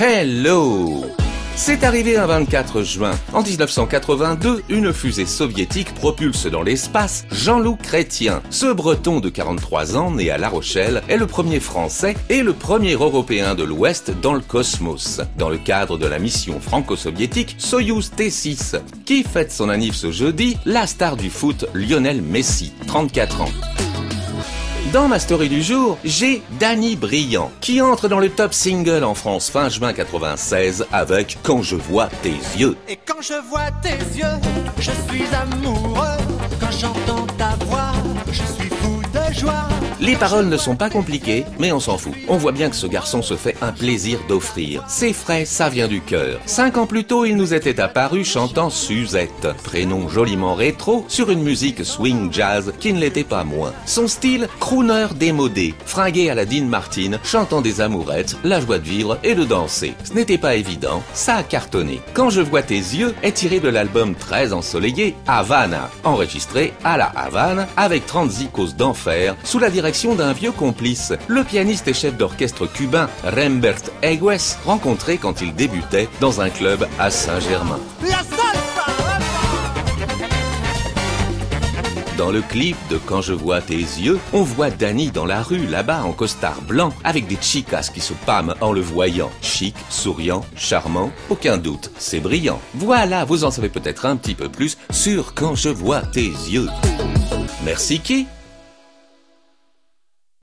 Hello c'est arrivé un 24 juin. En 1982, une fusée soviétique propulse dans l'espace Jean-Loup Chrétien. Ce breton de 43 ans, né à La Rochelle, est le premier français et le premier européen de l'Ouest dans le cosmos, dans le cadre de la mission franco-soviétique Soyuz T6, qui fête son anniversaire ce jeudi, la star du foot Lionel Messi, 34 ans. Dans ma story du jour, j'ai Danny Briand, qui entre dans le top single en France fin juin 96 avec Quand je vois tes yeux. Et quand je vois tes yeux, je suis amoureux. Quand j'entends ta voix, Les paroles ne sont pas compliquées, mais on s'en fout. On voit bien que ce garçon se fait un plaisir d'offrir. C'est frais, ça vient du cœur. Cinq ans plus tôt, il nous était apparu chantant Suzette, prénom joliment rétro, sur une musique swing jazz qui ne l'était pas moins. Son style, crooner démodé, fringué à la Dean Martin, chantant des amourettes, la joie de vivre et de danser. Ce n'était pas évident, ça a cartonné. Quand je vois tes yeux est tiré de l'album très ensoleillé Havana, enregistré à la Havane avec 30 zikos d'enfer sous la direction d'un vieux complice, le pianiste et chef d'orchestre cubain Rembert Egues, rencontré quand il débutait dans un club à Saint-Germain. Dans le clip de Quand je vois tes yeux, on voit Danny dans la rue, là-bas, en costard blanc, avec des chicas qui se pâment en le voyant. Chic, souriant, charmant, aucun doute, c'est brillant. Voilà, vous en savez peut-être un petit peu plus sur Quand je vois tes yeux. Merci qui